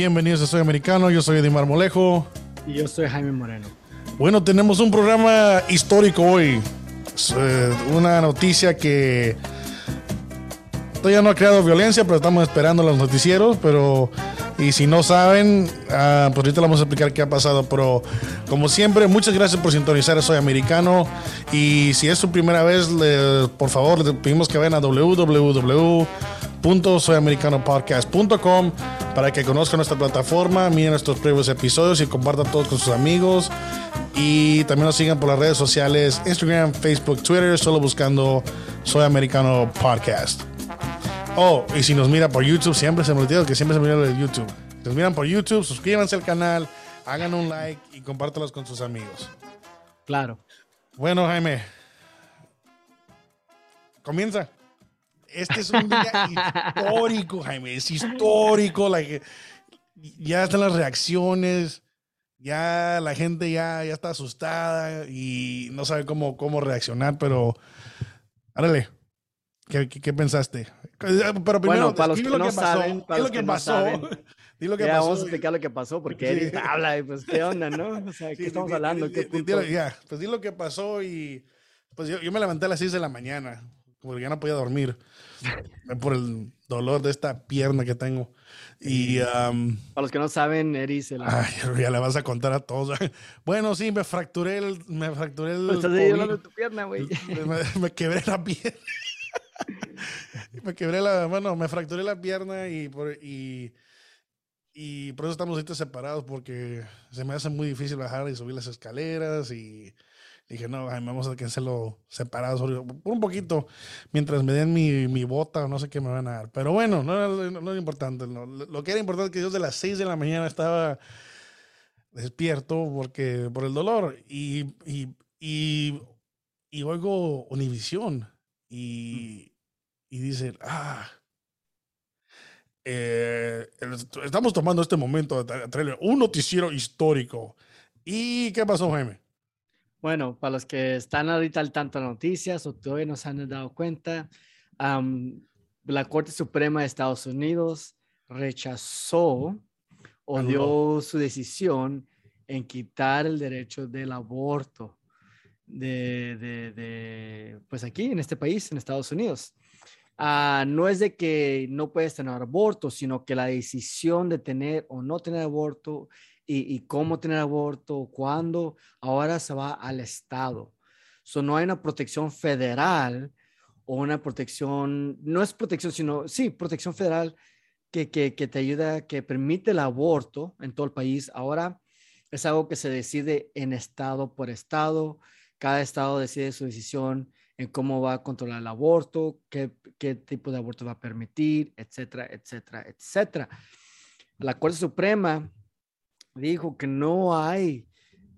Bienvenidos a Soy Americano, yo soy Edimar Molejo. Y yo soy Jaime Moreno. Bueno, tenemos un programa histórico hoy. Eh, una noticia que todavía no ha creado violencia, pero estamos esperando los noticieros. Pero, y si no saben, uh, pues ahorita les vamos a explicar qué ha pasado. Pero, como siempre, muchas gracias por sintonizar Soy Americano. Y si es su primera vez, le, por favor, le pedimos que vayan a www.soyamericanopodcast.com para que conozcan nuestra plataforma, miren nuestros previos episodios y compartan todos con sus amigos. Y también nos sigan por las redes sociales, Instagram, Facebook, Twitter, solo buscando Soy Americano Podcast. Oh, y si nos mira por YouTube, siempre se me olvida que siempre se me olvida de YouTube. Si nos miran por YouTube, suscríbanse al canal, hagan un like y compártalos con sus amigos. Claro. Bueno, Jaime. Comienza. Este es un día histórico, Jaime. Es histórico. Ya están las reacciones. Ya la gente ya, ya está asustada y no sabe cómo, cómo reaccionar, pero árale. ¿Qué, qué, qué pensaste? Pero primero, bueno, para los que, lo no que saben, pasó. para lo los que que no pasó. saben. Lo que Ya, pasó. vamos a explicar lo que pasó, porque Sí. Eric habla y pues, ¿qué onda, no? O sea, ¿qué Sí, estamos di- hablando? di- ¿Qué di- di- punto? Ya, pues di lo que pasó y pues yo, yo me levanté a las 6 de la mañana, porque ya no podía dormir por el dolor de esta pierna que tengo. Y am, Para los que no saben, Eric se la... ay, ya le vas a contar a todos. Bueno, sí, me fracturé el, me fracturé el Estás de tu pierna, güey. me, me quebré la pierna. me quebré la, bueno, me fracturé la pierna y por, y, y por eso estamos ahorita separados porque se me hace muy difícil bajar y subir las escaleras y dije, no, vamos a hacerlo separados por un poquito mientras me den mi, mi bota o no sé qué me van a dar. Pero bueno, no, no, era importante. Lo que era importante es que yo de las 6 de la mañana estaba despierto porque por el dolor y, y, y, y oigo Univisión y, y dicen, ah, eh, estamos tomando este momento un noticiero histórico. ¿Y qué pasó, Jaime? Bueno, para los que están ahorita al tanto de noticias o todavía no se han dado cuenta, am, la Corte Suprema de Estados Unidos rechazó o Anuló. dio su decisión en quitar el derecho del aborto de, de- de, pues aquí en este país, en Estados Unidos. Ah, no es de que no puedes tener aborto, sino que la decisión de tener o no tener aborto y, cómo tener aborto, cuándo, ahora se va al Estado. So, no hay una protección federal o una protección, no es protección, sino, sí, protección federal que, que, que te ayuda, que permite el aborto en todo el país. Ahora es algo que se decide en estado por estado. Cada estado decide su decisión en cómo va a controlar el aborto, qué, qué tipo de aborto va a permitir, etcétera, etcétera, etcétera. La Corte Suprema dijo que no hay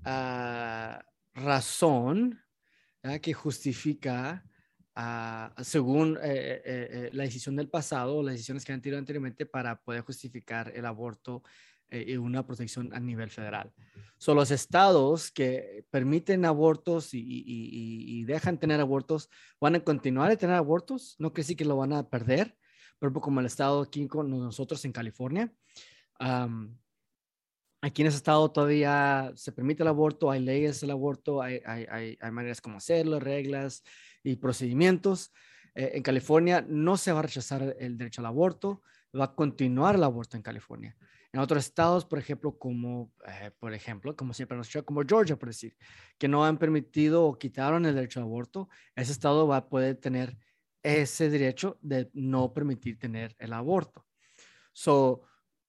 ah, razón que justifica, ah, según eh, eh, eh, la decisión del pasado, las decisiones que han tenido anteriormente, para poder justificar el aborto y una protección a nivel federal. Son los estados que permiten abortos y, dejan tener abortos, van a continuar a tener abortos, no que sí que lo van a perder, pero como el estado aquí con nosotros en California, Aquí en ese estado todavía se permite el aborto, hay leyes del aborto, hay, hay, hay, hay maneras como hacerlo, reglas y procedimientos. Eh, en California no se va a rechazar el derecho al aborto, va a continuar el aborto en California. En otros estados, por ejemplo, como, eh, por ejemplo, como siempre nos como Georgia, por decir, que no han permitido o quitaron el derecho al aborto, ese estado va a poder tener ese derecho de no permitir tener el aborto. So,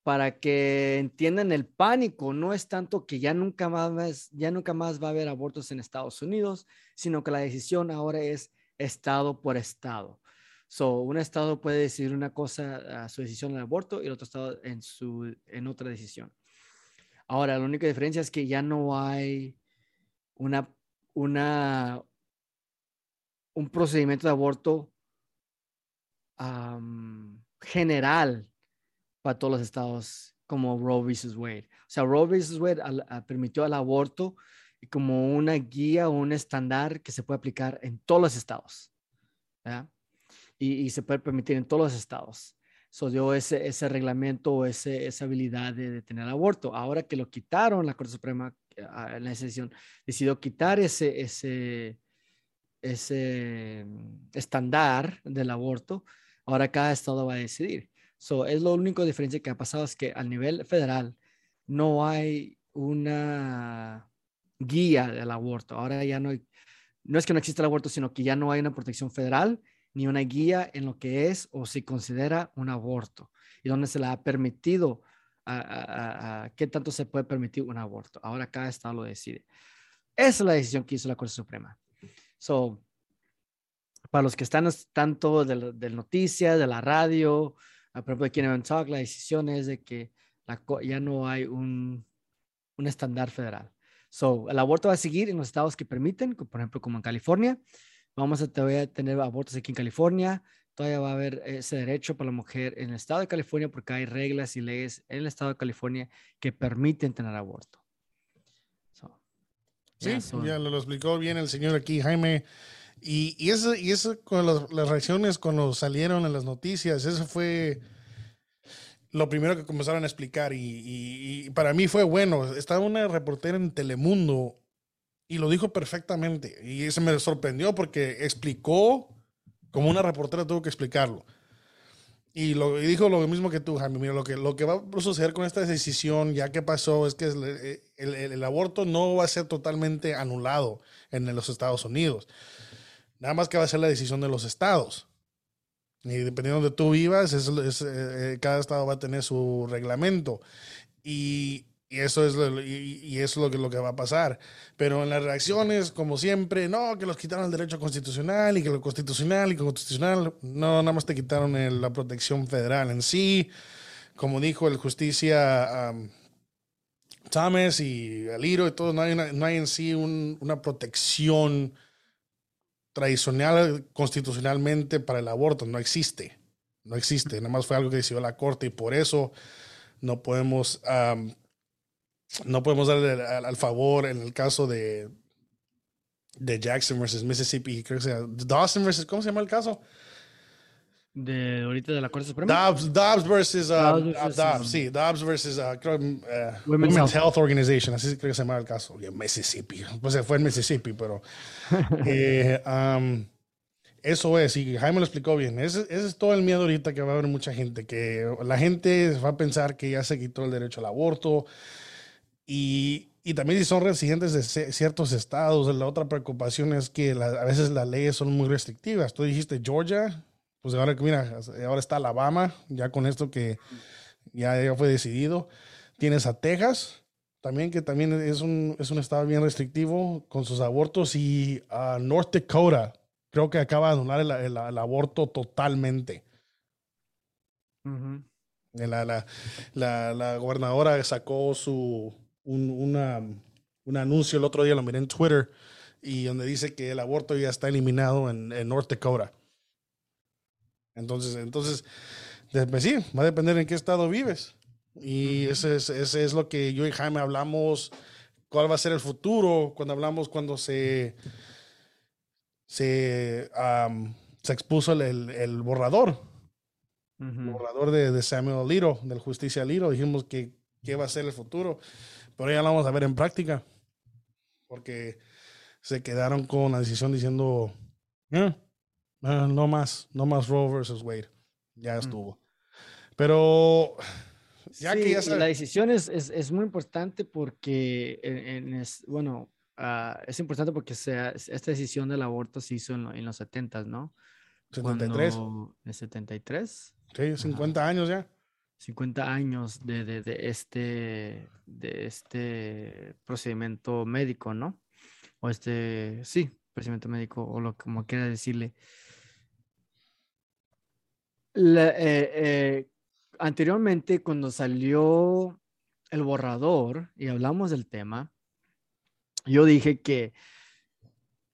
para que entiendan el pánico, no es tanto que ya nunca más, ya nunca más va a haber abortos en Estados Unidos, sino que la decisión ahora es estado por estado. So, un estado puede decidir una cosa su decisión del aborto y el otro estado en, su, en otra decisión. Ahora, la única diferencia es que ya no hay una, una, un procedimiento de aborto general para todos los estados como Roe vs. Wade. O sea, Roe vs. Wade al, a, permitió el aborto como una guía o un estándar que se puede aplicar en todos los estados. Y, y, se puede permitir en todos los estados. so dio ese, ese reglamento o esa habilidad de, tener aborto. Ahora que lo quitaron, la Corte Suprema en la decisión decidió quitar ese, ese, ese mm, estándar del aborto, ahora cada estado va a decidir. So, es lo único diferencia que ha pasado es que a nivel federal no hay una guía del aborto. Ahora ya no hay, no es que no existe el aborto, sino que ya no hay una protección federal ni una guía en lo que es o se considera un aborto y donde se le ha permitido a, qué tanto se puede permitir un aborto. Ahora cada estado lo decide. Esa es la decisión que hizo la Corte Suprema. So, para los que están tanto de, de noticias, de la radio, por ejemplo, aquí en Talk, la decisión es de que ya no hay un, un estándar federal. So, el aborto va a seguir en los estados que permiten, por ejemplo, como en California. Vamos a tener abortos aquí en California. Todavía va a haber ese derecho para la mujer en el estado de California porque hay reglas y leyes en el estado de California que permiten tener aborto. sí, ya lo, explicó bien el señor aquí, Jaime. Y, y eso, y eso con las reacciones cuando salieron en las noticias, eso fue lo primero que comenzaron a explicar y, para mí fue bueno. Estaba una reportera en Telemundo y lo dijo perfectamente. Y eso me sorprendió porque explicó como una reportera tuvo que explicarlo. Y, lo, dijo lo mismo que tú, Jaime. Mira, lo que, lo que va a suceder con esta decisión, ya que pasó, es que el, el aborto no va a ser totalmente anulado en los Estados Unidos. Nada más que va a ser la decisión de los estados. Y dependiendo de donde tú vivas, es, eh, cada estado va a tener su reglamento. Y, eso es, lo, y, es lo, que, lo que va a pasar. Pero en las reacciones, como siempre, no, que los quitaron el derecho constitucional y que lo constitucional y constitucional, no, nada más te quitaron la protección federal en sí. Como dijo el justicia Thomas y Aliro y todo, no hay, no hay en sí una protección tradicional constitucionalmente para el aborto no existe. No existe. Nada más fue algo que decidió la corte y por eso no podemos, no podemos darle al, favor en el caso de, de Jackson versus Mississippi. Creo que sea Dawson versus, ¿cómo se llama el caso? De ahorita de la Corte Suprema. Dobbs, Dobbs versus, uh, Dobbs, versus, Dobbs, sí, Dobbs versus uh, creo, uh, Women's, Health. Organization, así creo que se llama el caso. Y en Mississippi, pues se fue en Mississippi, pero eh, um, eso es, y Jaime lo explicó bien. Ese, ese, es todo el miedo ahorita que va a haber mucha gente, que la gente va a pensar que ya se quitó el derecho al aborto y, y también si son residentes de ciertos estados, la otra preocupación es que a veces las leyes son muy restrictivas. Tú dijiste Georgia, pues ahora, mira, ahora está Alabama, ya con esto que ya, ya fue decidido. Tienes a Texas, también que también es un, es un estado bien restrictivo con sus abortos, y a North Dakota, creo que acaba de anular el, el, aborto totalmente. la, la, la, la, gobernadora sacó su, un, una, un anuncio el otro día, lo miré en Twitter, y donde dice que el aborto ya está eliminado en, en North Dakota. Entonces, entonces, pues sí, va a depender en qué estado vives. Y ese es, ese es lo que yo y Jaime hablamos, cuál va a ser el futuro, cuando hablamos cuando se, se, se expuso el, el, borrador, el borrador de, de, Samuel Liro, del Justicia Liro, dijimos que qué va a ser el futuro, pero ya lo vamos a ver en práctica, porque se quedaron con la decisión diciendo, eh, no más, no más Roe versus Wade. Ya mm. estuvo. Pero ya que ya la decisión es, es, es, muy importante porque, en, es, bueno, uh, es importante porque sea, esta decisión del aborto se hizo en, en los 70, ¿no? 73. ¿En 73? Sí, 50 años ya. 50 años de, de, de, este, de este procedimiento médico, ¿no? O este, sí, procedimiento médico, o lo como quiera decirle. Eh, eh, anteriormente, cuando salió el borrador y hablamos del tema, yo dije que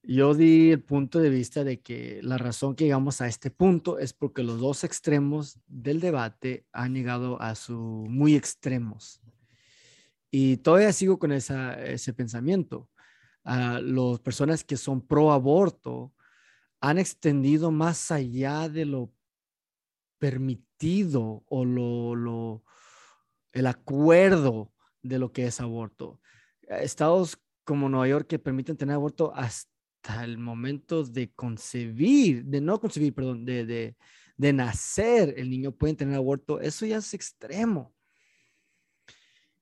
yo di el punto de vista de que la razón que llegamos a este punto es porque los dos extremos del debate han llegado a su muy extremos. Y todavía sigo con ese pensamiento. Uh, las personas que son pro aborto han extendido más allá de lo sentido o lo, lo, el acuerdo de lo que es aborto. Estados como Nueva York que permiten tener aborto hasta el momento de concebir, de no concebir, perdón, de, de, de nacer, el niño puede tener aborto, eso ya es extremo.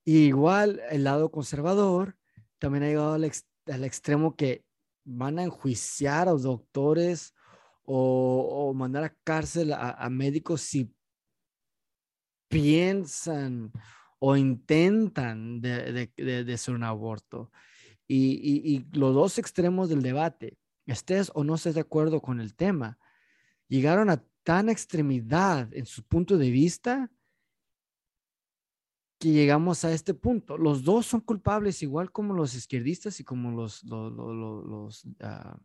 igual el lado conservador también ha llegado al, al extremo que van a enjuiciar a los doctores o, mandar a cárcel a, médicos si piensan o intentan de, de, hacer un aborto. Y, y, los dos extremos del debate, estés o no estés de acuerdo con el tema, llegaron a tan extremidad en su punto de vista que llegamos a este punto. Los dos son culpables, igual como los izquierdistas y como los, ah,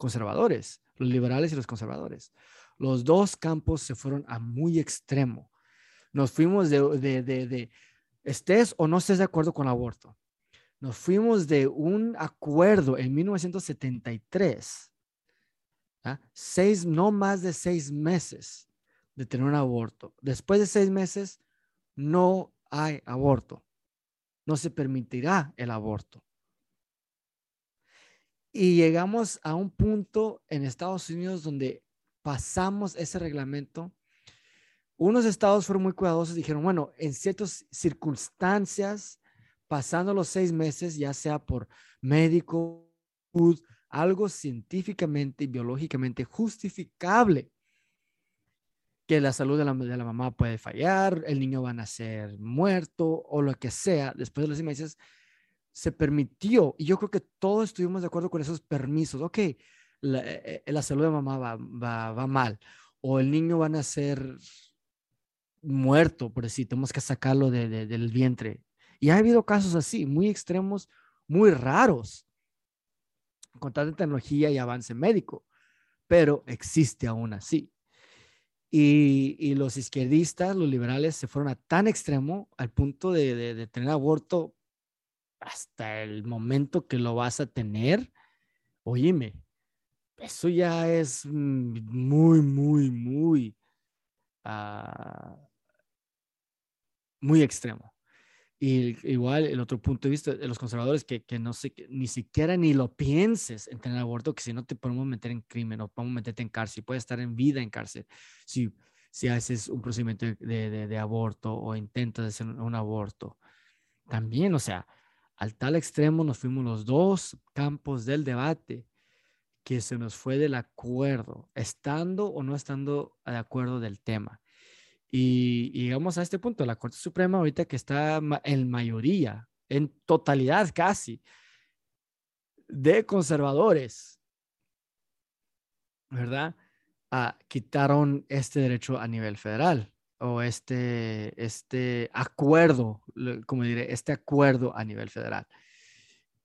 conservadores, los liberales y los conservadores. Los dos campos se fueron a muy extremo. Nos fuimos de, de, de, estés o no estés de acuerdo con el aborto. Nos fuimos de un acuerdo en 1973, ¿ah? seis, no más de seis meses de tener un aborto. Después de seis meses, no hay aborto. No se permitirá el aborto. Y llegamos a un punto en Estados Unidos donde pasamos ese reglamento. Unos estados fueron muy cuidadosos, dijeron, bueno, en ciertas circunstancias, pasando los seis meses, ya sea por médico, algo científicamente y biológicamente justificable, que la salud de la, de la, mamá puede fallar, el niño va a nacer muerto o lo que sea, después de los seis meses, se permitió, y yo creo que todos estuvimos de acuerdo con esos permisos, ok, la, eh, eh, salud de mamá va, va, mal, o el niño va a nacer muerto, por decir, tenemos que sacarlo de, del vientre. Y ha habido casos así, muy extremos, muy raros, con tanta tecnología y avance médico, pero existe aún así. Y, y, los izquierdistas, los liberales, se fueron a tan extremo al punto de, de, tener aborto hasta el momento que lo vas a tener. Oíme, eso ya es muy, muy, muy, uh, muy extremo. Y igual el otro punto de vista de los conservadores que, que no sé, ni siquiera ni lo pienses en tener aborto, que si no te podemos meter en crimen o podemos meterte en cárcel, puedes estar en vida en cárcel si, si haces un procedimiento de, de, de aborto o intentas hacer un aborto. También, o sea, al tal extremo nos fuimos los dos campos del debate que se nos fue del acuerdo, estando o no estando de acuerdo del tema. Y, llegamos a este punto, la Corte Suprema ahorita que está en mayoría, en totalidad casi, de conservadores, ¿verdad? Ah, quitaron este derecho a nivel federal o este, este acuerdo, como diré, este acuerdo a nivel federal.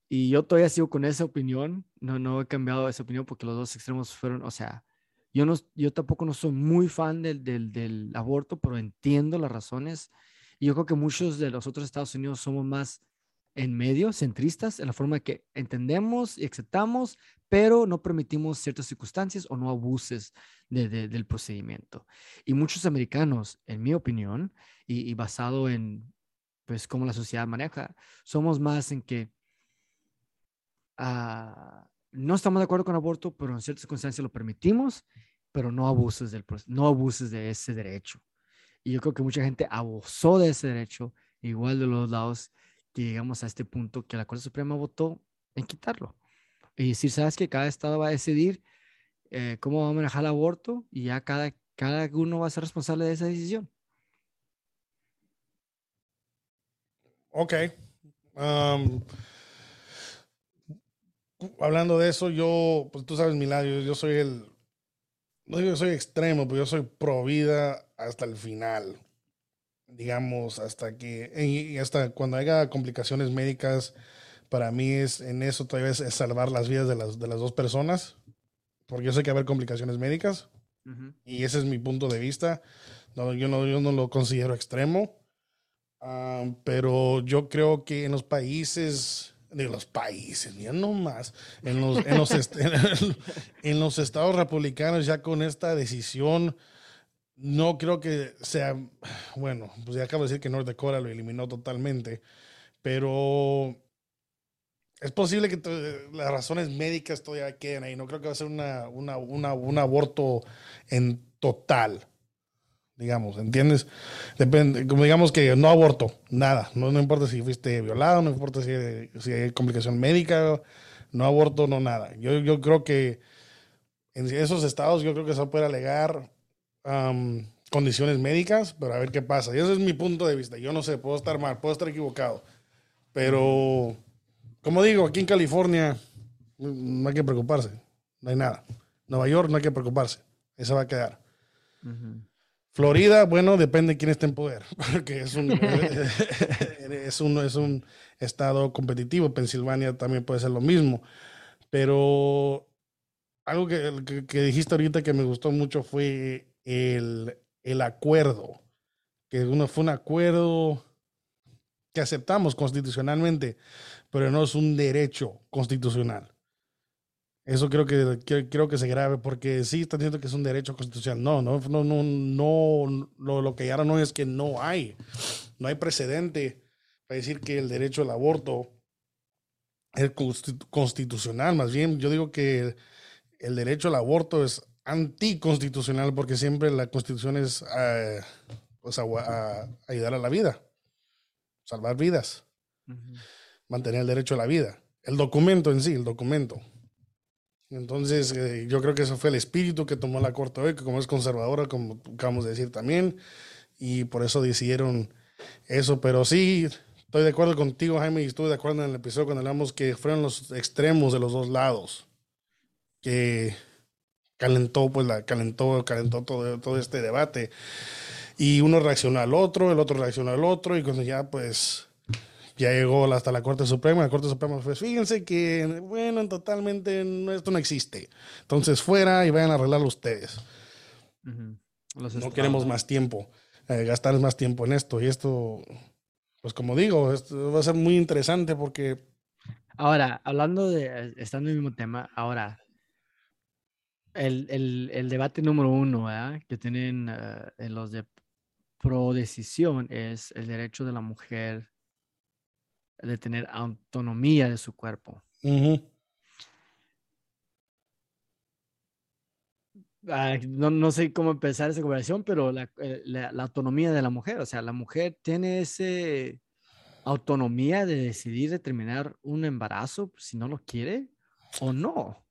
Y yo todavía sigo con esa opinión, no, no he cambiado esa opinión porque los dos extremos fueron, o sea, yo, no, yo tampoco no soy muy fan del, del, del aborto, pero entiendo las razones. Y yo creo que muchos de los otros Estados Unidos somos más en medio, centristas, en la forma que entendemos y aceptamos, pero no permitimos ciertas circunstancias o no abuses del procedimiento. Y muchos americanos, en mi opinión, y, basado en pues cómo la sociedad maneja, somos más en que ah, no estamos de acuerdo con aborto, pero en ciertas circunstancias lo permitimos, pero no abuses, del, no abuses de ese derecho. Y yo creo que mucha gente abusó de ese derecho, igual de los lados que llegamos a este punto que la Corte Suprema votó en quitarlo. Y decir, sabes que cada estado va a decidir eh, cómo va a manejar el aborto y ya cada, cada uno va a ser responsable de esa decisión. Ok. hablando de eso, yo, pues tú sabes mi lado, yo, soy el, no digo que soy extremo, pero yo soy pro vida hasta el final digamos, hasta que, y hasta cuando haya complicaciones médicas, para mí es en eso todavía es, salvar las vidas de las, de las dos personas, porque yo sé que va a haber complicaciones médicas, y ese es mi punto de vista. No, yo, no, yo no lo considero extremo, ah, pero yo creo que en los países, de los países, ya no más, en los, en los, en los estados republicanos ya con esta decisión no creo que sea, bueno, pues ya acabo de decir que North Dakota lo eliminó totalmente, pero es posible que las razones médicas todavía queden ahí. No creo que va a ser una, una, una, un aborto en total, digamos, ¿entiendes? Depende, como digamos que no aborto, nada. No, no importa si fuiste violado, no importa si, si hay complicación médica, no aborto, no nada. Yo, yo creo que en esos estados yo creo que se puede alegar condiciones médicas, pero a ver qué pasa. Y ese es mi punto de vista. Yo no sé, puedo estar mal, puedo estar equivocado. Pero, como digo, aquí en California no hay que preocuparse. No hay nada. Nueva York no hay que preocuparse. Esa va a quedar. Florida, bueno, depende de quién esté en poder, porque es un, es, un, es un estado competitivo. Pensilvania también puede ser lo mismo. Pero algo que, que, dijiste ahorita que me gustó mucho fue el, el acuerdo, que uno fue un acuerdo que aceptamos constitucionalmente, pero no es un derecho constitucional. Eso creo que, creo que se grave, porque sí está diciendo que es un derecho constitucional. No, no, no, no, no lo, lo que ahora no es que no hay, no hay precedente para decir que el derecho al aborto es constitucional. Más bien, yo digo que el derecho al aborto es anticonstitucional porque siempre la constitución es eh, pues, ayudar a la vida, salvar vidas, mantener el derecho a la vida. El documento en sí, el documento. Entonces, eh, yo creo que eso fue el espíritu que tomó la Corte hoy, que como es conservadora, como acabamos de decir también, y por eso decidieron eso. Pero sí, estoy de acuerdo contigo, Jaime, y estuve de acuerdo en el episodio cuando hablamos que fueron los extremos de los dos lados que calentó, pues la calentó, calentó todo, todo este debate. Y uno reaccionó al otro, el otro reaccionó al otro, y cuando ya pues ya llegó hasta la Corte Suprema, la Corte Suprema pues fíjense que, bueno, totalmente esto no existe. Entonces fuera y vayan a arreglarlo ustedes. no queremos más tiempo, eh, gastar más tiempo en esto. Y esto, pues como digo, esto va a ser muy interesante porque... Ahora, hablando de, estando en el mismo tema, ahora, el, el, debate número uno que tienen ah, en los de pro decisión es el derecho de la mujer de tener autonomía de su cuerpo. no, no, sé cómo empezar esa conversación, pero la, eh, la, la, autonomía de la mujer, o sea, la mujer tiene esa autonomía de decidir determinar un embarazo si no lo quiere o no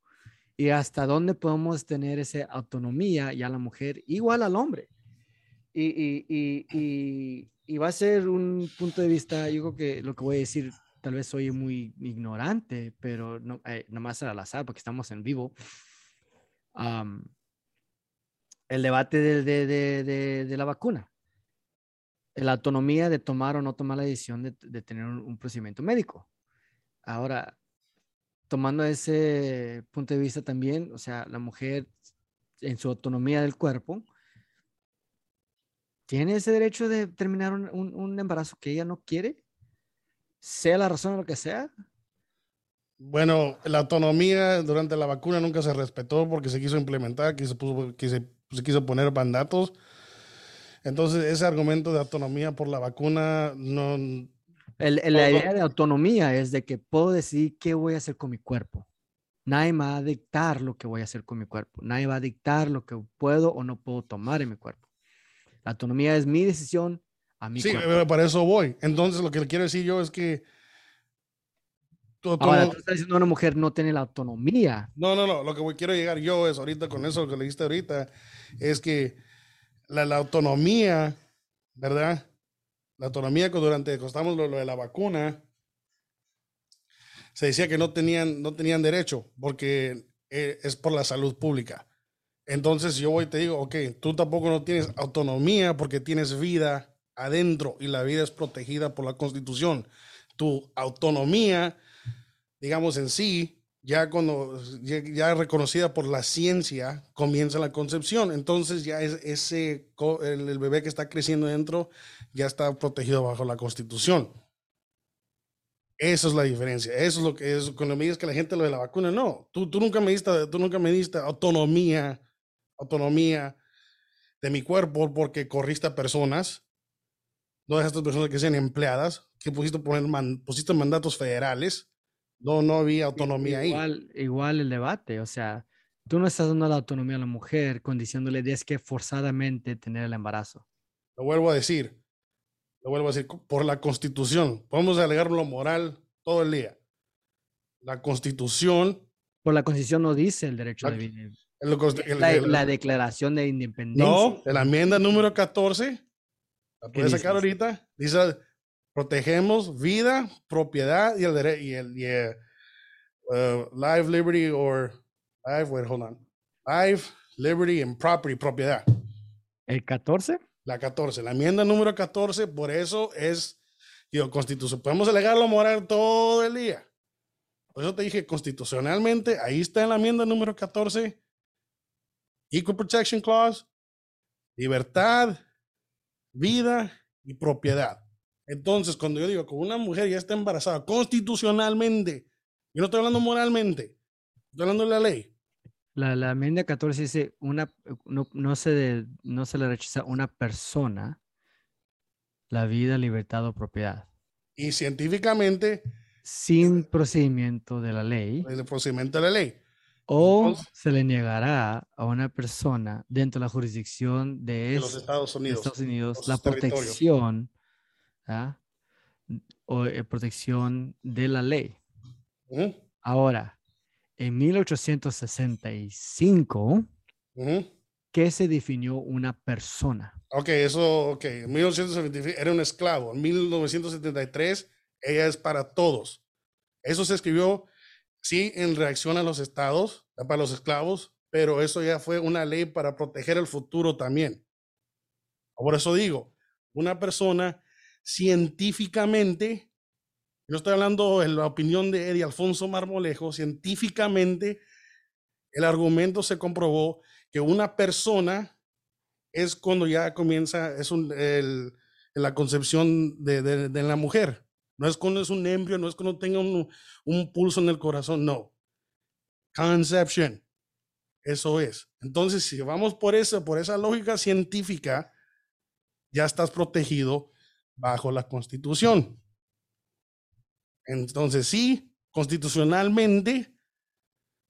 y hasta dónde podemos tener esa autonomía ya la mujer igual al hombre. Y, y, y, y, va a ser un punto de vista, yo creo que lo que voy a decir tal vez soy muy ignorante, pero no, eh, nomás al azar porque estamos en vivo. el debate de, de, de, de, la vacuna, la autonomía de tomar o no tomar la decisión de, tener un procedimiento médico. Ahora, tomando ese punto de vista también, o sea, la mujer en su autonomía del cuerpo, tiene ese derecho de terminar un, embarazo que ella no quiere, sea la razón o lo que sea. Bueno, la autonomía durante la vacuna nunca se respetó porque se quiso implementar, que se, puso, que se, se quiso poner mandatos. Entonces, ese argumento de autonomía por la vacuna no, la idea de autonomía es de que puedo decidir qué voy a hacer con mi cuerpo. Nadie me va a dictar lo que voy a hacer con mi cuerpo. Nadie va a dictar lo que puedo o no puedo tomar en mi cuerpo. La autonomía es mi decisión a mi sí, cuerpo. para eso voy. Entonces, lo que le quiero decir yo es que. Ahora, tú estás diciendo una mujer no tiene la autonomía. No, no, no. Lo que quiero llegar yo es ahorita con eso que le dijiste ahorita, es que la, la autonomía, ¿verdad? La autonomía que durante costamos lo, de la vacuna, se decía que no tenían, no tenían derecho porque eh, es por la salud pública. Entonces yo voy y te digo, ok, tú tampoco no tienes autonomía porque tienes vida adentro y la vida es protegida por la constitución. Tu autonomía, digamos en sí, ya cuando ya, reconocida por la ciencia, comienza la concepción. Entonces ya es ese el, bebé que está creciendo dentro ya está protegido bajo la Constitución. Esa es la diferencia. Eso es lo que es cuando me dices que la gente lo de la vacuna, no. Tú, tú nunca me diste, tú nunca me diste autonomía, autonomía de mi cuerpo porque corriste a personas, no dejaste personas que sean empleadas, que pusiste, poner pusiste mandatos federales, no, no había autonomía igual, ahí. Igual el debate, o sea, tú no estás dando la autonomía a la mujer condicionándole de que forzadamente tener el embarazo. Lo vuelvo a decir, lo vuelvo a decir, por la constitución, podemos alegar lo moral todo el día. La constitución. Por la constitución no dice el derecho de vivir. la, declaración de independencia. No, la enmienda número 14, la puedes sacar ahorita, dice, protegemos vida, propiedad y el derecho, y el, y uh, life, liberty, or life, wait, hold on. Life, liberty and property, propiedad. ¿El 14? La 14, la enmienda número 14, por eso es, digo, constitución. Podemos alegarlo moral todo el día. Por eso te dije, constitucionalmente, ahí está en la enmienda número 14, Equal Protection Clause, libertad, vida y propiedad. Entonces, cuando yo digo que una mujer ya está embarazada constitucionalmente, yo no estoy hablando moralmente, estoy hablando de la ley. La, la enmienda 14 dice, una, no, no, se no se le rechaza a una persona la vida, libertad o propiedad. Y científicamente... Sin procedimiento de la ley. El procedimiento de la ley. O se le negará a una persona dentro de la jurisdicción de, los Estados Unidos, la protección ¿ah? o eh, protección de la ley. Ahora, en 1865, ¿qué se definió una persona? Ok, eso, ok. En 1875 era un esclavo. En 1973, ella es para todos. Eso se escribió, sí, en reacción a los estados, para los esclavos, pero eso ya fue una ley para proteger el futuro también. Por eso digo, una persona científicamente yo estoy hablando en la opinión de Eddie Alfonso Marmolejo. Científicamente, el argumento se comprobó que una persona es cuando ya comienza, es un, el, la concepción de, de, la mujer. No es cuando es un embryo, no es cuando tenga un, pulso en el corazón, no. Conception. Eso es. Entonces, si vamos por eso, por esa lógica científica, ya estás protegido bajo la constitución. Entonces, sí, constitucionalmente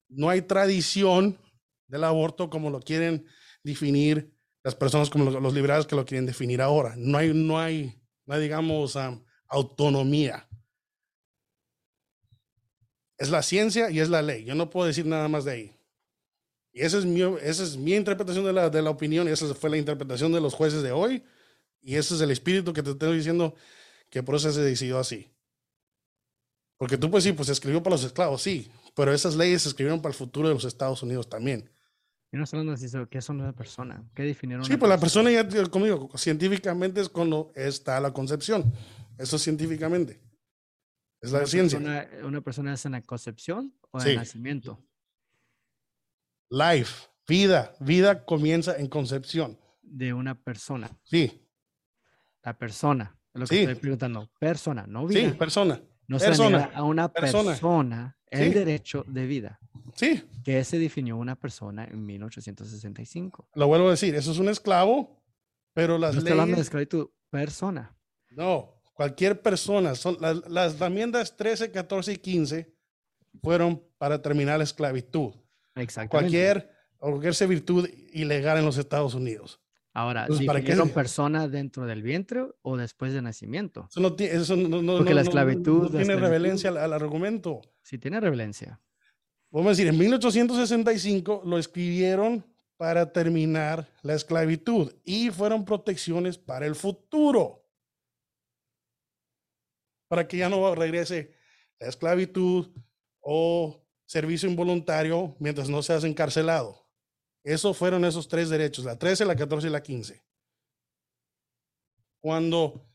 no hay tradición del aborto como lo quieren definir las personas como los, liberales que lo quieren definir ahora. No hay, no hay, no digamos, autonomía. Es la ciencia y es la ley. Yo no puedo decir nada más de ahí. Y esa es mi, esa es mi interpretación de la, de la opinión y esa fue la interpretación de los jueces de hoy. Y ese es el espíritu que te estoy diciendo que por eso se decidió así. Porque tú, pues sí, pues se escribió para los esclavos, sí, pero esas leyes se escribieron para el futuro de los Estados Unidos también. Y no hablando qué son una persona, qué definieron. Sí, pues la persona ya, como digo, científicamente es cuando está la concepción. Eso científicamente. Es la ciencia. ¿Una persona es en la concepción o en el nacimiento? Life, vida. Vida comienza en concepción. De una persona. Sí. La persona. Es lo que estoy preguntando. Persona, no vida. Sí, persona. No se niega a una persona, el derecho de vida. Sí. Que se definió una persona en 1865. Lo vuelvo a decir, eso es un esclavo, pero las no leyes... hablando de esclavitud, persona. No, cualquier persona. Son, las, las enmiendas 13, 14 y 15 fueron para terminar la esclavitud. Exactamente. Cualquier, cualquier servitud ilegal en los Estados Unidos. Ahora, si ¿para qué? persona dentro del vientre o después del nacimiento? Eso no, eso no, Porque la esclavitud... tiene revelencia al, argumento. Sí tiene revelencia. Vamos a decir, en 1865 lo escribieron para terminar la esclavitud y fueron protecciones para el futuro. Para que ya no regrese la esclavitud o servicio involuntario mientras no seas encarcelado. Esos fueron esos tres derechos, la 13, la 14 y la 15. Cuando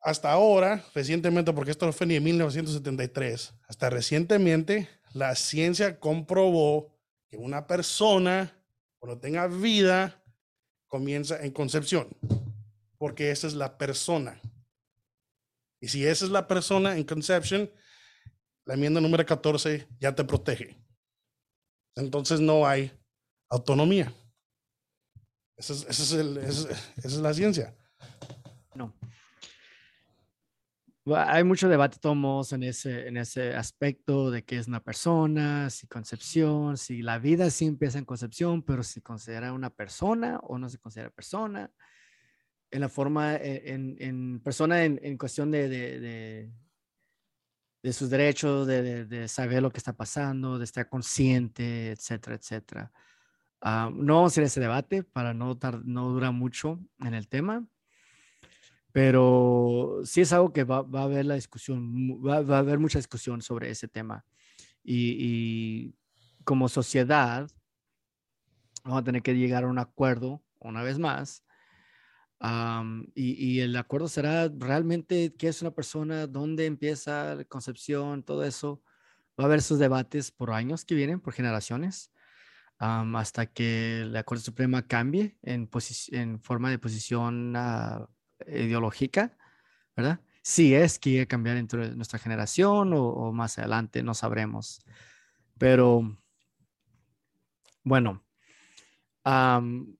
hasta ahora, recientemente, porque esto no fue ni en 1973, hasta recientemente la ciencia comprobó que una persona, cuando tenga vida, comienza en concepción, porque esa es la persona. Y si esa es la persona en conception, la enmienda número 14 ya te protege. Entonces no hay autonomía. Esa es, la ciencia. No. Hay mucho debate, tomos en ese, en ese aspecto de qué es una persona, si concepción, si la vida sí empieza en concepción, pero si considera una persona o no se considera persona. En la forma, eh, en, persona en, cuestión de, de, de- sus derechos, de, de- de saber lo que está pasando, de estar consciente, etcétera, etcétera. Ah, no vamos a hacer ese debate para no, no dura mucho en el tema pero sí es algo que va, va a haber la discusión, va, va a haber mucha discusión sobre ese tema. Y, como sociedad, vamos a tener que llegar a un acuerdo una vez más. y, y el acuerdo será realmente qué es una persona, dónde empieza la concepción, todo eso. Va a haber sus debates por años que vienen, por generaciones, am, hasta que la Corte Suprema cambie en, en forma de posición ah, ideológica, ¿verdad? Si es que iba a cambiar entre nuestra generación o, o más adelante, no sabremos. Pero, bueno, am,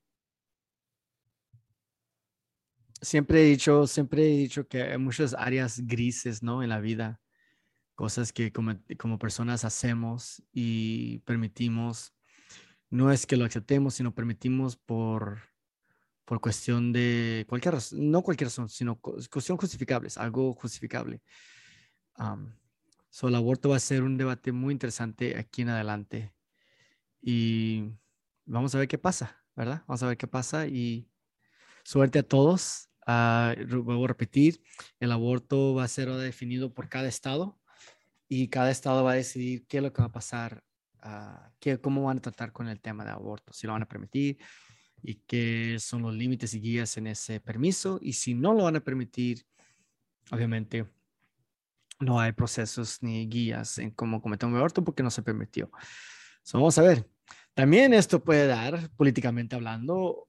siempre he dicho, siempre he dicho que hay muchas áreas grises, ¿no? En la vida, cosas que como, como personas hacemos y permitimos. No es que lo aceptemos, sino permitimos por, por cuestión de cualquier razón, no cualquier razón, sino cu- cuestión justificable, algo justificable. So, el aborto va a ser un debate muy interesante aquí en adelante y vamos a ver qué pasa, ¿verdad? Vamos a ver qué pasa y suerte a todos. Re- vuelvo a repetir, el aborto va a ser definido por cada estado y cada estado va a decidir qué es lo que va a pasar, ah, qué, cómo van a tratar con el tema de aborto, si lo van a permitir, y qué son los límites y guías en ese permiso. Y si no lo van a permitir, obviamente no hay procesos ni guías en cómo cometer un aborto porque no se permitió. So, vamos a ver. También esto puede dar, políticamente hablando,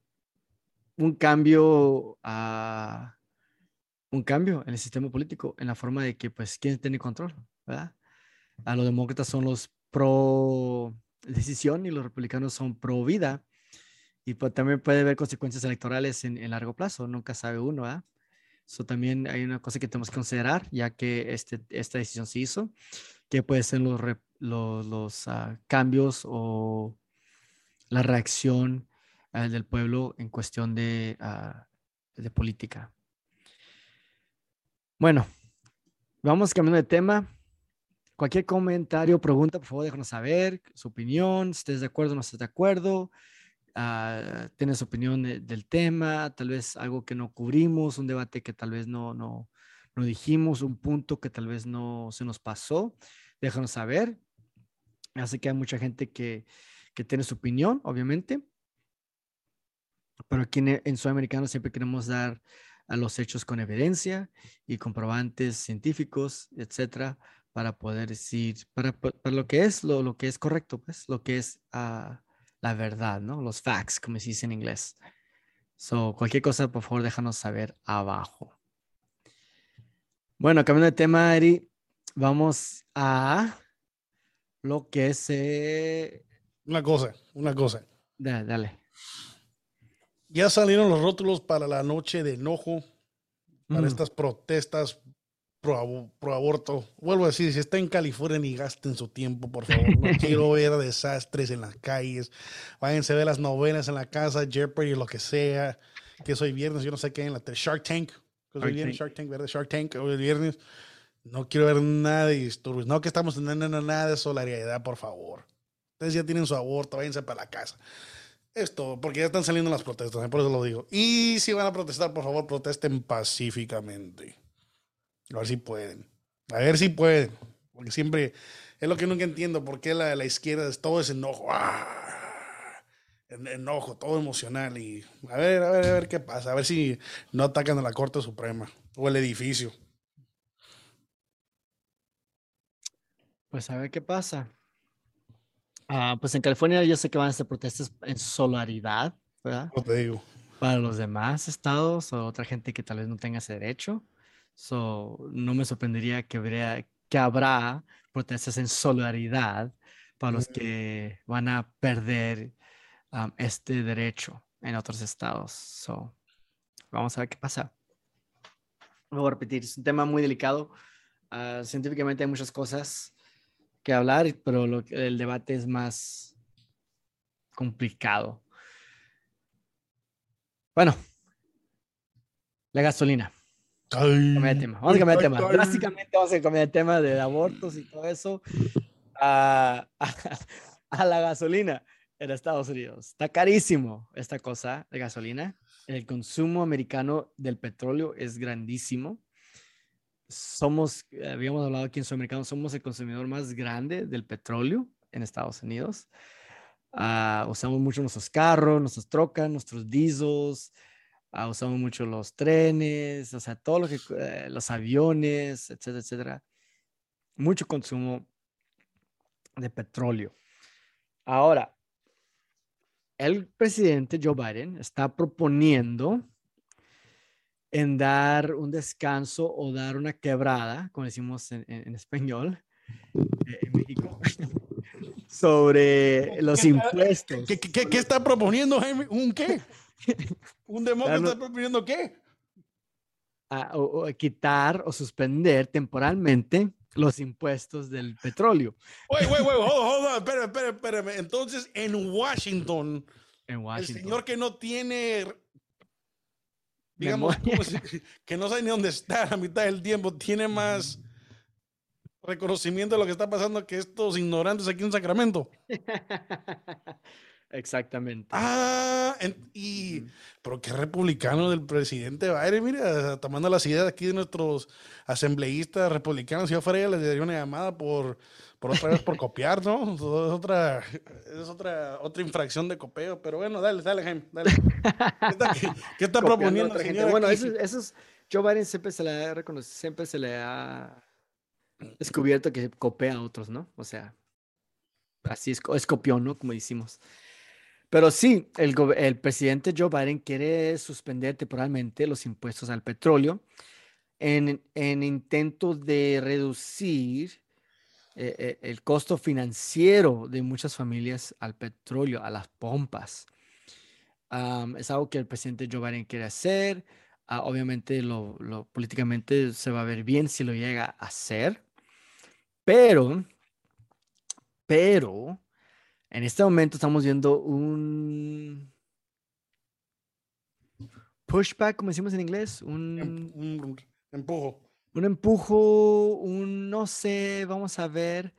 un cambio a un cambio en el sistema político, en la forma de que, pues, ¿quién tiene control? ¿Verdad? A los demócratas son los pro decisión y los republicanos son pro vida. Y pues, también puede haber consecuencias electorales en, en largo plazo, nunca sabe uno. Eso también hay una cosa que tenemos que considerar, ya que este, esta decisión se hizo, que pueden ser los, los, ah, cambios o la reacción ah, del pueblo en cuestión de, ah, de política. Bueno, vamos cambiando de tema. Cualquier comentario o pregunta, por favor, déjanos saber su opinión, si estés de acuerdo o no estés de acuerdo ah, tienes opinión de- del tema, tal vez algo que no cubrimos, un debate que tal vez no, no, no dijimos, un punto que tal vez no se nos pasó, déjanos saber. Así que hay mucha gente que, que tiene su opinión, obviamente. Pero aquí en, en Sudamericano siempre queremos dar a los hechos con evidencia y comprobantes científicos, etcétera, para poder decir, para, pa- para lo que es, lo, lo que es correcto, pues, lo que es ah, la verdad, ¿no? Los facts, como se dice en inglés. So, cualquier cosa, por favor, déjanos saber abajo. Bueno, cambiando de tema, Eri, vamos a lo que es... eh, Una cosa, una cosa. da- dale. Ya salieron los rótulos para la noche de enojo, para Mm, estas protestas pro, abo- pro aborto. Vuelvo a decir, si está en California, ni gasten su tiempo, por favor. No quiero ver desastres en las calles. Váyanse a ver las novelas en la casa, Jeopardy, lo que sea. Que soy viernes, yo no sé qué en la tele- Shark Tank. Que soy viernes. Shark Tank, ¿verdad? Shark Tank, hoy es viernes. No quiero ver nada de disturbios. No que estamos en nada, nada de solidaridad, por favor. Ustedes ya tienen su aborto, váyanse para la casa. Esto, porque ya están saliendo las protestas, ¿eh? por eso lo digo. Y si van a protestar, por favor, protesten pacíficamente. A ver si pueden. A ver si pueden. Porque siempre es lo que nunca entiendo, por qué la, la izquierda es todo ese enojo. ¡ah! En- Enojo, todo emocional. Y a ver, a ver, a ver qué pasa. A ver si no atacan a la Corte Suprema o el edificio. Pues a ver qué pasa. Ah, pues en California yo sé que van a ser protestas en solidaridad, ¿verdad? No te digo. Para los demás estados o otra gente que tal vez no tenga ese derecho. So, no me sorprendería que, habría, que habrá protestas en solidaridad para los que van a perder este derecho, en otros estados. So, vamos a ver qué pasa. Voy a repetir, es un tema muy delicado. Ah, científicamente hay muchas cosas que hablar, pero lo, el debate es más complicado. Bueno, la gasolina. Cambiar de tema. Vamos a cambiar de tema. Drásticamente vamos a cambiar de tema de abortos y todo eso a, a, la gasolina en Estados Unidos. Está carísimo esta cosa de gasolina. El consumo americano del petróleo es grandísimo. Somos, habíamos hablado aquí en Sudamericano, somos el consumidor más grande del petróleo en Estados Unidos. Uh, usamos mucho nuestros carros, nuestras trocas, nuestros diesels, uh, usamos mucho los trenes, o sea, todo lo que, uh, los aviones, etcétera, etcétera. Mucho consumo de petróleo. Ahora, el presidente Joe Biden está proponiendo en dar un descanso o dar una quebrada, como decimos en, en, español, eh, en México, sobre los impuestos. ¿Qué, qué, qué está proponiendo, Jaime? ¿Un qué? ¿Un demócrata está proponiendo qué? A, o, o quitar o suspender temporalmente los impuestos del petróleo. Wait, wait, wait, hold, hold on, espérame, espérame, espérame. Entonces, en Washington, en Washington, el señor que no tiene, digamos, que no sabe ni dónde está a mitad del tiempo, tiene más reconocimiento de lo que está pasando que estos ignorantes aquí en Sacramento. Exactamente. Ah, y pero qué republicano del presidente Biden, mira, tomando las ideas aquí de nuestros asambleístas republicanos, si yo fuera les daría una llamada por, por otra vez por copiar, ¿no? Es otra, es otra, otra infracción de copeo, pero bueno, dale, dale, Jaime, dale. ¿Qué está, proponiendo? Bueno, eso, eso, es, Joe Biden siempre se le ha reconocido, siempre se le ha descubierto que copia a otros, ¿no? O sea, así es, es copión, ¿no? Como decimos. Pero sí, el, presidente Joe Biden quiere suspender temporalmente los impuestos al petróleo en, en intento de reducir eh, eh, el costo financiero de muchas familias al petróleo, a las pompas. Um, es algo que el presidente Joe Biden quiere hacer. Uh, obviamente, políticamente se va a ver bien si lo llega a hacer. Pero, pero, en este momento estamos viendo un pushback, como decimos en inglés, un, un empujo. Un empujo, un no sé, vamos a ver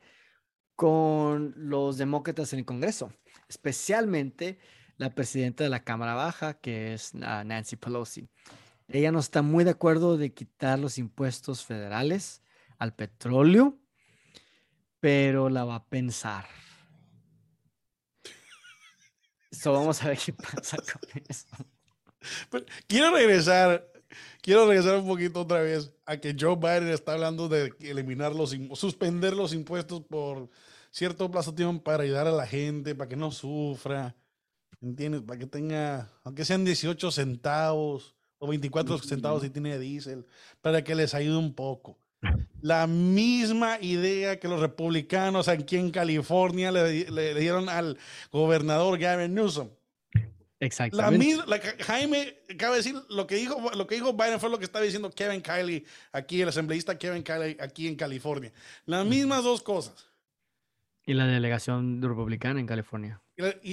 con los demócratas en el Congreso, especialmente la presidenta de la Cámara Baja, que es Nancy Pelosi. Ella no está muy de acuerdo de quitar los impuestos federales al petróleo, pero la va a pensar. So, vamos a ver qué pasa con eso. Pero quiero regresar, quiero regresar un poquito otra vez a que Joe Biden está hablando de eliminar los, suspender los impuestos por cierto plazo de tiempo para ayudar a la gente, para que no sufra, ¿entiendes? Para que tenga, aunque sean 18 centavos o 24 centavos si tiene diésel, para que les ayude un poco. La misma idea que los republicanos aquí en California le, le dieron al gobernador Gavin Newsom. Exactamente. La misma, la, Jaime, cabe decir, lo que, dijo, lo que dijo Biden fue lo que está diciendo Kevin Kiley aquí, el asambleísta Kevin Kiley aquí en California. Las mismas dos cosas. Y la delegación republicana en California. Y,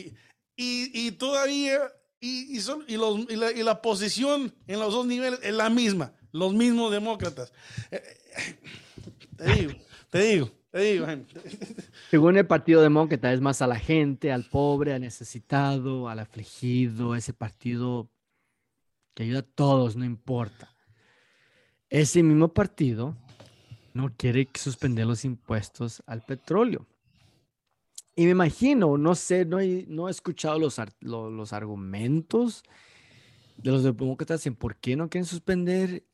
y, y todavía, y, y, son, y, los, y, la, y la posición en los dos niveles es la misma, los mismos demócratas. Eh, te digo, te digo, te digo. Según el Partido Demócrata, es más a la gente, al pobre, al necesitado, al afligido, ese partido que ayuda a todos, no importa. Ese mismo partido no quiere suspender los impuestos al petróleo. Y me imagino, no sé, no he, no escuchado los, los argumentos de los demócratas en por qué no quieren suspender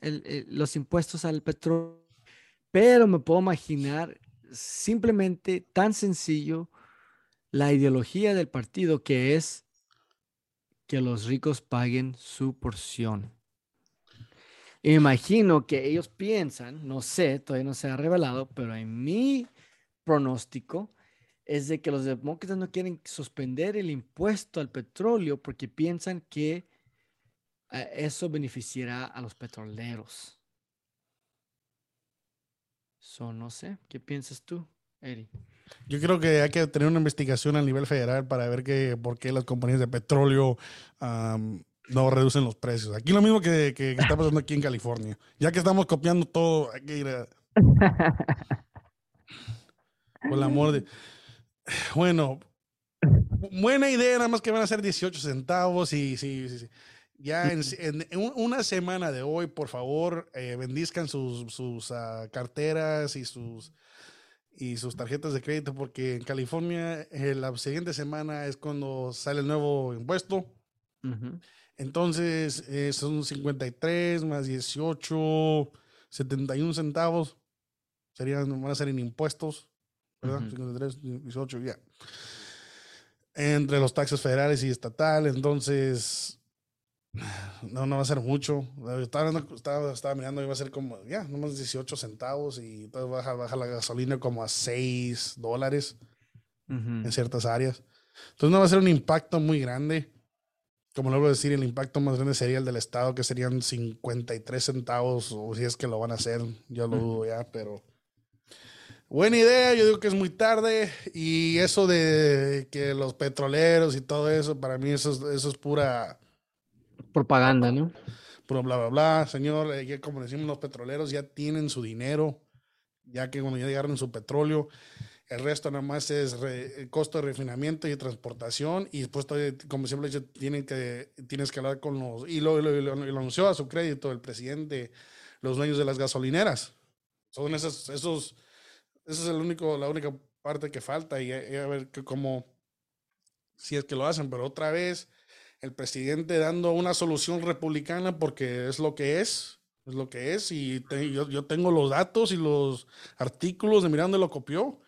el, el, los impuestos al petróleo, pero me puedo imaginar simplemente tan sencillo la ideología del partido que es que los ricos paguen su porción. Me imagino que ellos piensan, no sé, todavía no se ha revelado, pero en mi pronóstico es de que los demócratas no quieren suspender el impuesto al petróleo porque piensan que eh, eso beneficiará a los petroleros. So, no sé, ¿qué piensas tú, Eri? Yo creo que hay que tener una investigación a nivel federal para ver que, por qué las compañías de petróleo no reducen los precios. Aquí lo mismo que, que, está pasando aquí en California. Ya que estamos copiando todo, hay que ir a... Por el amor de... Bueno, buena idea, nada más que van a ser 18 centavos y sí, sí, sí. Ya en, una semana de hoy, por favor, eh, bendizcan sus, sus ah, carteras y sus, y sus tarjetas de crédito, porque en California eh, la siguiente semana es cuando sale el nuevo impuesto. Entonces eh, son 53 más 18, 71 centavos. Serían, van a ser en impuestos, ¿verdad? 53, 18, ya. Entre los taxes federales y estatales. Entonces, no, no va a ser mucho. Estaba, estaba, estaba mirando, iba a ser como, ya, nomás 18 centavos y entonces baja, baja la gasolina como a 6 dólares en ciertas áreas. Entonces no va a ser un impacto muy grande. Como lo voy a decir, el impacto más grande sería el del Estado, que serían 53 centavos, o si es que lo van a hacer, yo lo dudo ya, pero buena idea, yo digo que es muy tarde, y eso de que los petroleros y todo eso, para mí eso, eso es pura propaganda, ¿no? Pero bla, bla, bla, señor, eh, como decimos los petroleros, ya tienen su dinero, ya que cuando ya llegaron su petróleo, el resto nada más es el costo de refinamiento y transportación y después, como siempre he tienen que, tienes que hablar con los, y lo, lo, anunció a su crédito el presidente, los dueños de las gasolineras. Son esos, esos, eso es el único, la única parte que falta y, y a ver cómo, si es que lo hacen, pero otra vez el presidente dando una solución republicana porque es lo que es, es lo que es, y yo, yo, tengo los datos y los artículos de Miranda lo copió.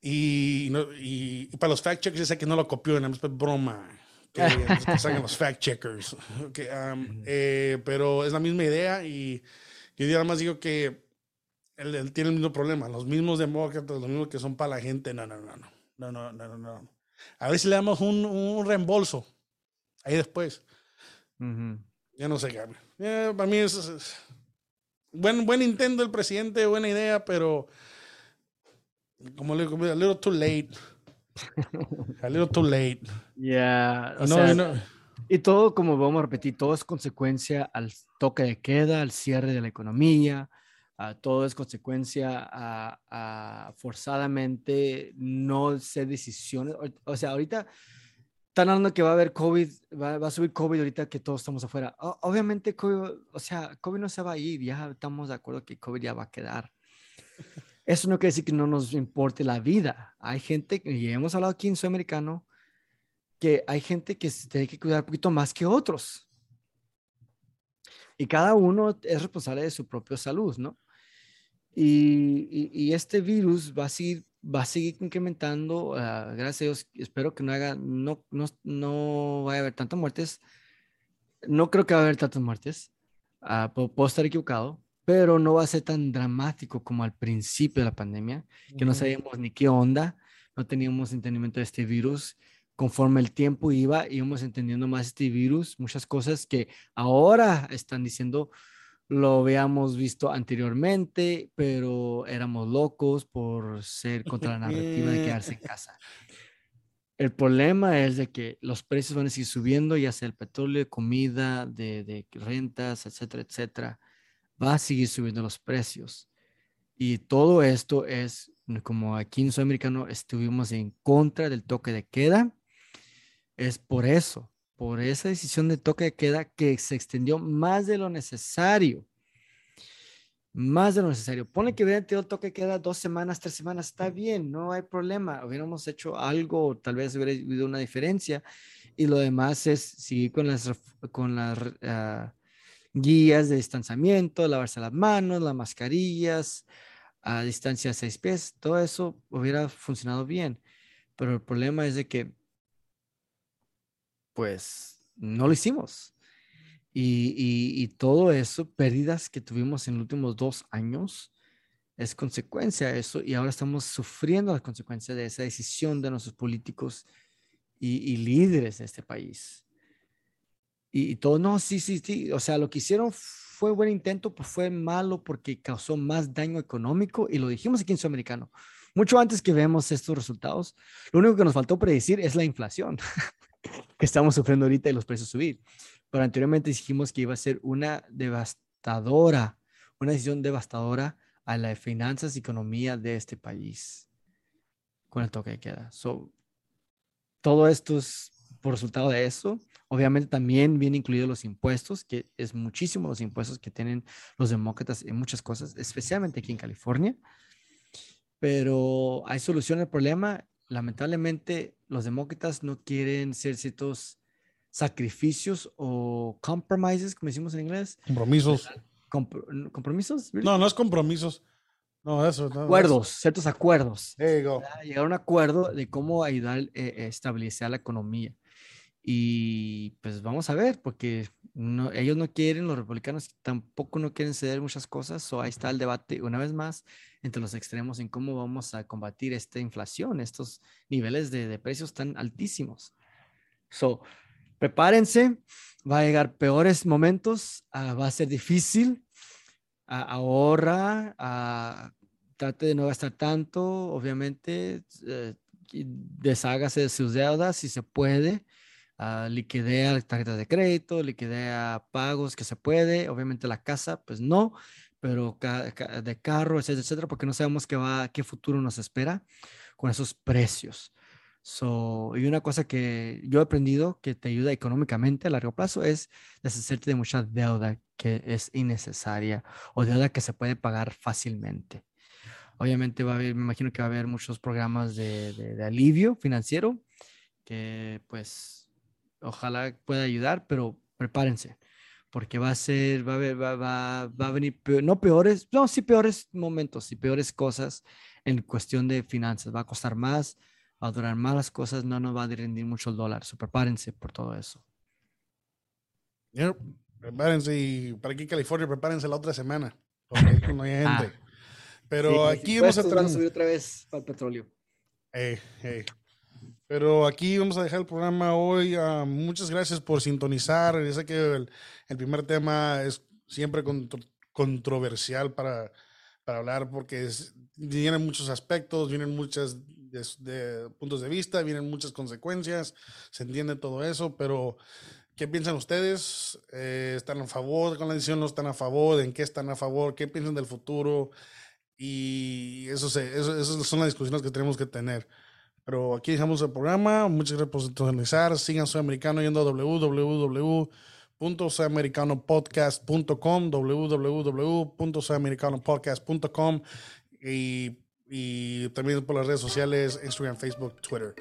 y, y, para los fact checkers, sé que no lo copió, es broma. Que, que salgan los fact checkers. Um, eh, pero es la misma idea y yo nada más digo que él, tiene el mismo problema. Los mismos demócratas, los mismos que son para la gente. No, no, no, no. No, no, no, no. A ver si le damos un, un reembolso ahí después. Ya no sé qué. para mí es, buen, buen intento del presidente, buena idea, pero como le digo, a little too late. A little too late. Yeah. Y todo, como vamos a repetir, todo es consecuencia al toque de queda, al cierre de la economía, todo es consecuencia a, forzadamente no ser decisiones. O sea, ahorita están hablando que va a haber COVID, va, a subir COVID ahorita que todos estamos afuera. obviamente, COVID, o sea, COVID no se va a ir, ya estamos de acuerdo que COVID ya va a quedar. Eso no quiere decir que no nos importe la vida. Hay gente, y hemos hablado aquí en Sudamericano, que hay gente que se tiene que cuidar un poquito más que otros. Y cada uno es responsable de su propia salud, ¿no? Y, y, y este virus va a seguir va a seguir incrementando. Ah, gracias a Dios, espero que no haga, no, no, no vaya a haber tantas muertes. No creo que va a haber tantas muertes. Uh, puedo, estar equivocado, pero no va a ser tan dramático como al principio de la pandemia, que no sabíamos ni qué onda, no teníamos entendimiento de este virus. Conforme el tiempo iba, íbamos entendiendo más este virus, muchas cosas que ahora están diciendo, lo habíamos visto anteriormente, pero éramos locos por ser contra la narrativa de quedarse en casa. El problema es de que los precios van a seguir subiendo, ya sea el petróleo, comida, de, de rentas, etcétera, etcétera. Va a seguir subiendo los precios. Y todo esto es, como aquí en Sudamericano estuvimos en contra del toque de queda, es por eso por esa decisión de toque de queda que se extendió más de lo necesario. Más de lo necesario. Pone que hubiera tenido toque de queda dos semanas, tres semanas, está bien, no hay problema. Hubiéramos hecho algo, tal vez hubiera habido una diferencia. Y lo demás es seguir con las, con las ah, guías de distanciamiento, lavarse las manos, las mascarillas, a distancia de seis pies, todo eso hubiera funcionado bien. Pero el problema es de que pues no lo hicimos. Y, y, todo eso, pérdidas que tuvimos en los últimos dos años, es consecuencia de eso y ahora estamos sufriendo las consecuencias de esa decisión de nuestros políticos y, líderes de este país. Y, todo, no, sí, sí, sí, o sea, lo que hicieron fue buen intento, pues fue malo porque causó más daño económico y lo dijimos aquí en Sudamericano. Mucho antes que vemos estos resultados, lo único que nos faltó predecir es la inflación que estamos sufriendo ahorita y los precios subir. Pero anteriormente dijimos que iba a ser una devastadora, una decisión devastadora a las finanzas y economía de este país con el toque de queda. So, todo esto es por resultado de eso. Obviamente también viene incluidos los impuestos, que es muchísimo los impuestos que tienen los demócratas en muchas cosas, especialmente aquí en California. Pero hay solución al problema. Lamentablemente, los demócratas no quieren ser ciertos sacrificios o compromises, como decimos en inglés. Compromisos compromisos. No, no es compromisos. No, eso. acuerdos, ciertos acuerdos. Llegar a un acuerdo de cómo ayudar a eh, eh, estabilizar la economía. Y pues vamos a ver, porque no, ellos no quieren, los republicanos tampoco no quieren ceder muchas cosas. O ahí está el debate una vez más entre los extremos en cómo vamos a combatir esta inflación, estos niveles de, de precios tan altísimos. So, prepárense, va a llegar peores momentos, ah, va a ser difícil, ahorra, trate de no gastar tanto, obviamente, eh, deshágase de sus deudas si se puede, uh, liquidea tarjetas de crédito, liquidea pagos que se puede, obviamente la casa, pues no, pero de carro, etcétera, etcétera, porque no sabemos qué, va, qué futuro nos espera con esos precios. So, y una cosa que yo he aprendido que te ayuda económicamente a largo plazo es deshacerte de mucha deuda que es innecesaria o deuda que se puede pagar fácilmente. Obviamente va a haber, me imagino que va a haber muchos programas de, de, alivio financiero que pues ojalá pueda ayudar, pero prepárense porque va a ser, va a, haber, va, va, va a venir, no peores, no, sí peores momentos y peores cosas en cuestión de finanzas. Va a costar más, va a durar más las cosas, no nos va a rendir mucho el dólar. So, prepárense por todo eso. prepárense y para aquí California, prepárense la otra semana. Porque no hay gente. Ah. Pero aquí vamos a, a subir otra vez para el petróleo. Pero aquí vamos a dejar el programa hoy. Ah, muchas gracias por sintonizar. Yo sé que el, primer tema es siempre controversial para, para hablar porque vienen muchos aspectos, vienen muchas de, puntos de vista, vienen muchas consecuencias, se entiende todo eso, pero ¿qué piensan ustedes? Eh, ¿Están a favor con la decisión? ¿No están a favor? ¿En qué están a favor? ¿Qué piensan del futuro? Y eso, se, eso, esas son las discusiones que tenemos que tener. Pero aquí dejamos el programa. Muchas gracias por sintonizar. Sigan Soy Americano yendo a www.soyamericanopodcast.com www.soyamericanopodcast.com y y también por las redes sociales, Instagram, Facebook, Twitter.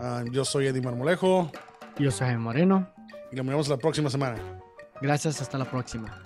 Ah, yo soy Eddie Marmolejo. Yo soy Moreno. Y nos vemos la próxima semana. Gracias, hasta la próxima.